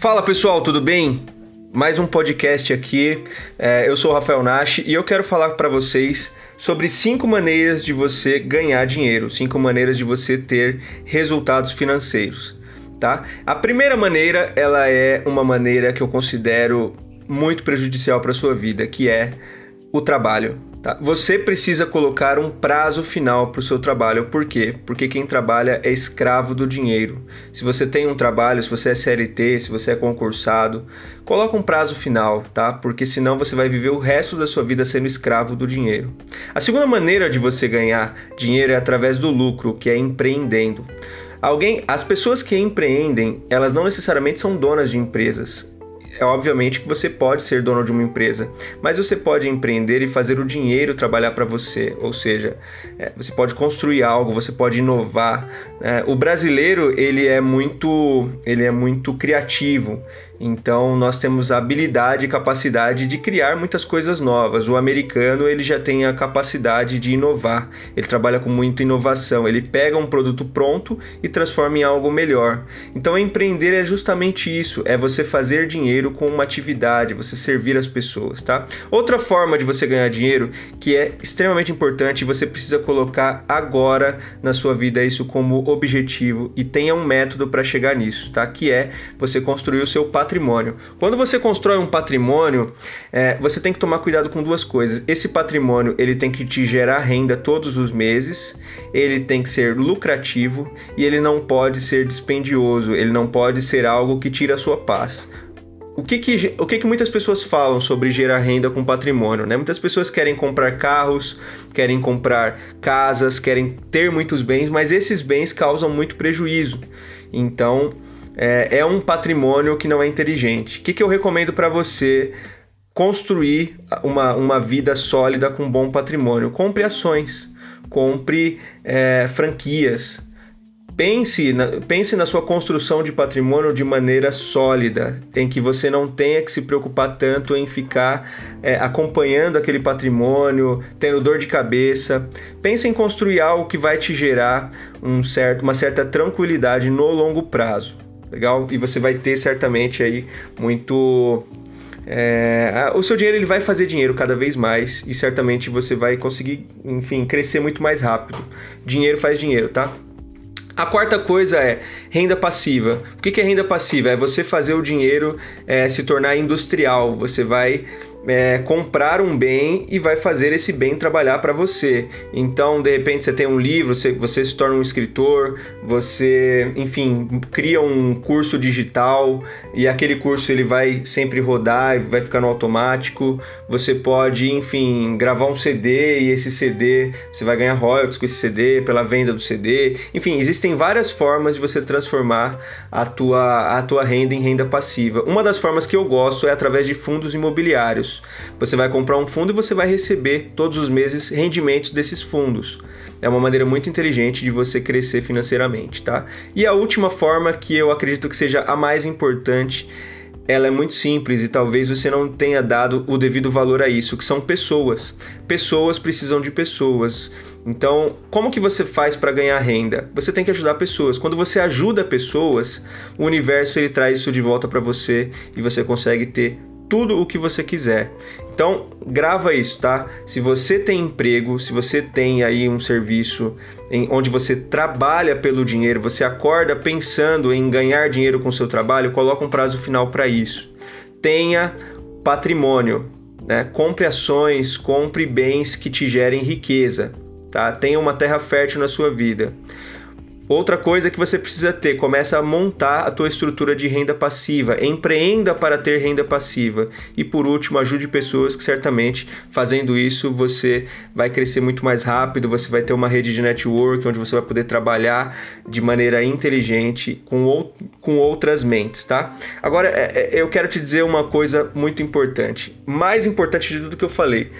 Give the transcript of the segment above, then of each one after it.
Fala pessoal, tudo bem? Mais um podcast aqui. É, eu sou o Rafael Nash e eu quero falar para vocês sobre cinco maneiras de você ganhar dinheiro, cinco maneiras de você ter resultados financeiros, tá? A primeira maneira, ela é uma maneira que eu considero muito prejudicial para sua vida, que é o trabalho. Tá? Você precisa colocar um prazo final para o seu trabalho. Por quê? Porque quem trabalha é escravo do dinheiro. Se você tem um trabalho, se você é CLT, se você é concursado, coloca um prazo final, tá? Porque senão você vai viver o resto da sua vida sendo escravo do dinheiro. A segunda maneira de você ganhar dinheiro é através do lucro, que é empreendendo. Alguém, as pessoas que empreendem, elas não necessariamente são donas de empresas é obviamente que você pode ser dono de uma empresa, mas você pode empreender e fazer o dinheiro trabalhar para você, ou seja, é, você pode construir algo, você pode inovar. É, o brasileiro ele é muito, ele é muito criativo então nós temos a habilidade e capacidade de criar muitas coisas novas. O americano ele já tem a capacidade de inovar. Ele trabalha com muita inovação. Ele pega um produto pronto e transforma em algo melhor. Então empreender é justamente isso. É você fazer dinheiro com uma atividade, você servir as pessoas, tá? Outra forma de você ganhar dinheiro que é extremamente importante e você precisa colocar agora na sua vida isso como objetivo e tenha um método para chegar nisso, tá? Que é você construir o seu patrimônio patrimônio. Quando você constrói um patrimônio, é, você tem que tomar cuidado com duas coisas. Esse patrimônio ele tem que te gerar renda todos os meses, ele tem que ser lucrativo e ele não pode ser dispendioso, ele não pode ser algo que tira a sua paz. O que que, o que que muitas pessoas falam sobre gerar renda com patrimônio? Né? Muitas pessoas querem comprar carros, querem comprar casas, querem ter muitos bens, mas esses bens causam muito prejuízo. Então, é, é um patrimônio que não é inteligente. O que, que eu recomendo para você construir uma, uma vida sólida com bom patrimônio? Compre ações, compre é, franquias. Pense na, pense na sua construção de patrimônio de maneira sólida, em que você não tenha que se preocupar tanto em ficar é, acompanhando aquele patrimônio, tendo dor de cabeça. Pense em construir algo que vai te gerar um certo, uma certa tranquilidade no longo prazo legal? E você vai ter certamente aí muito é, o seu dinheiro ele vai fazer dinheiro cada vez mais e certamente você vai conseguir, enfim, crescer muito mais rápido. Dinheiro faz dinheiro, tá? A quarta coisa é renda passiva. O que é renda passiva? É você fazer o dinheiro é, se tornar industrial. Você vai é, comprar um bem e vai fazer esse bem trabalhar para você. Então, de repente, você tem um livro, você, você se torna um escritor, você, enfim, cria um curso digital e aquele curso ele vai sempre rodar vai ficar no automático. Você pode, enfim, gravar um CD e esse CD você vai ganhar royalties com esse CD pela venda do CD. Enfim, existem várias formas de você transformar a tua, a tua renda em renda passiva. Uma das formas que eu gosto é através de fundos imobiliários Você vai comprar um fundo e você vai receber todos os meses rendimentos desses fundos. É uma maneira muito inteligente de você crescer financeiramente, tá? E a última forma que eu acredito que seja a mais importante ela é muito simples e talvez você não tenha dado o devido valor a isso, que são pessoas. Pessoas precisam de pessoas. Então, como que você faz para ganhar renda? Você tem que ajudar pessoas. Quando você ajuda pessoas, o universo ele traz isso de volta para você e você consegue ter tudo o que você quiser. Então, grava isso, tá? Se você tem emprego, se você tem aí um serviço em onde você trabalha pelo dinheiro, você acorda pensando em ganhar dinheiro com o seu trabalho, coloca um prazo final para isso. Tenha patrimônio, né? Compre ações, compre bens que te gerem riqueza, tá? Tenha uma terra fértil na sua vida. Outra coisa que você precisa ter, começa a montar a tua estrutura de renda passiva, empreenda para ter renda passiva. E por último, ajude pessoas que certamente fazendo isso você vai crescer muito mais rápido, você vai ter uma rede de network onde você vai poder trabalhar de maneira inteligente com, ou, com outras mentes, tá? Agora, é, é, eu quero te dizer uma coisa muito importante. Mais importante de tudo que eu falei,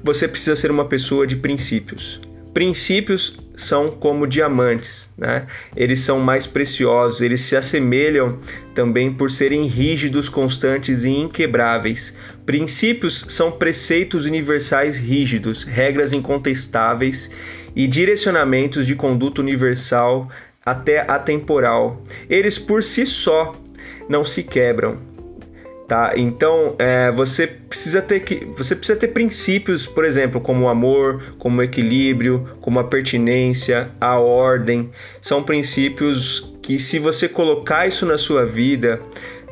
você precisa ser uma pessoa de princípios. Princípios são como diamantes, né? Eles são mais preciosos, eles se assemelham também por serem rígidos, constantes e inquebráveis. Princípios são preceitos universais rígidos, regras incontestáveis e direcionamentos de conduta universal até atemporal. Eles por si só não se quebram. Tá? Então é, você precisa ter que você precisa ter princípios, por exemplo, como o amor, como o equilíbrio, como a pertinência, a ordem. São princípios que se você colocar isso na sua vida,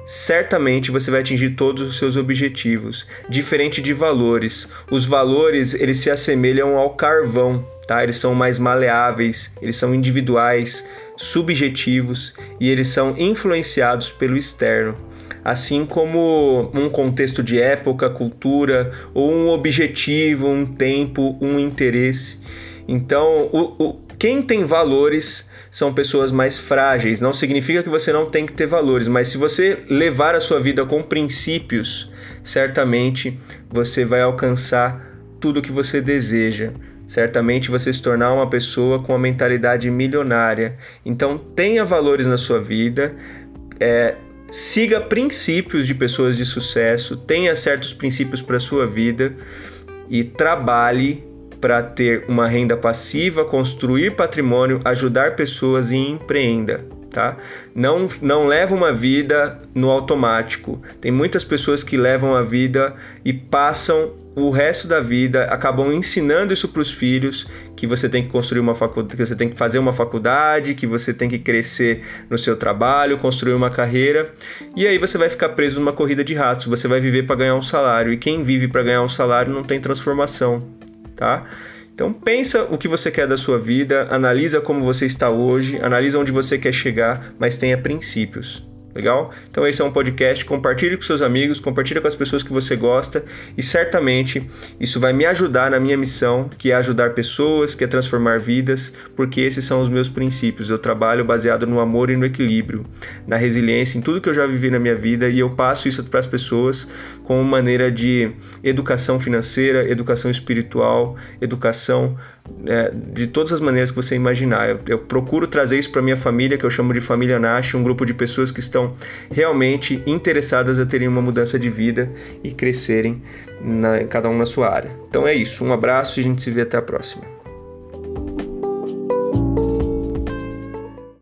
certamente você vai atingir todos os seus objetivos. Diferente de valores, os valores eles se assemelham ao carvão, tá? Eles são mais maleáveis, eles são individuais, subjetivos e eles são influenciados pelo externo assim como um contexto de época, cultura, ou um objetivo, um tempo, um interesse. Então, o, o, quem tem valores são pessoas mais frágeis. Não significa que você não tem que ter valores, mas se você levar a sua vida com princípios, certamente você vai alcançar tudo o que você deseja. Certamente você se tornar uma pessoa com uma mentalidade milionária. Então tenha valores na sua vida, é, siga princípios de pessoas de sucesso, tenha certos princípios para sua vida e trabalhe para ter uma renda passiva, construir patrimônio, ajudar pessoas e empreenda tá? Não, não leva uma vida no automático. Tem muitas pessoas que levam a vida e passam o resto da vida, acabam ensinando isso para os filhos, que você tem que construir uma faculdade, que você tem que fazer uma faculdade, que você tem que crescer no seu trabalho, construir uma carreira, e aí você vai ficar preso numa corrida de ratos, você vai viver para ganhar um salário, e quem vive para ganhar um salário não tem transformação, tá? Então pensa o que você quer da sua vida, analisa como você está hoje, analisa onde você quer chegar, mas tenha princípios. Legal? Então esse é um podcast, compartilhe com seus amigos, compartilhe com as pessoas que você gosta e certamente isso vai me ajudar na minha missão, que é ajudar pessoas, que é transformar vidas, porque esses são os meus princípios. Eu trabalho baseado no amor e no equilíbrio, na resiliência, em tudo que eu já vivi na minha vida e eu passo isso para as pessoas como maneira de educação financeira, educação espiritual, educação é, de todas as maneiras que você imaginar. Eu, eu procuro trazer isso para minha família, que eu chamo de família Nash, um grupo de pessoas que estão realmente interessadas a terem uma mudança de vida e crescerem na, cada um na sua área. Então é isso, um abraço e a gente se vê até a próxima.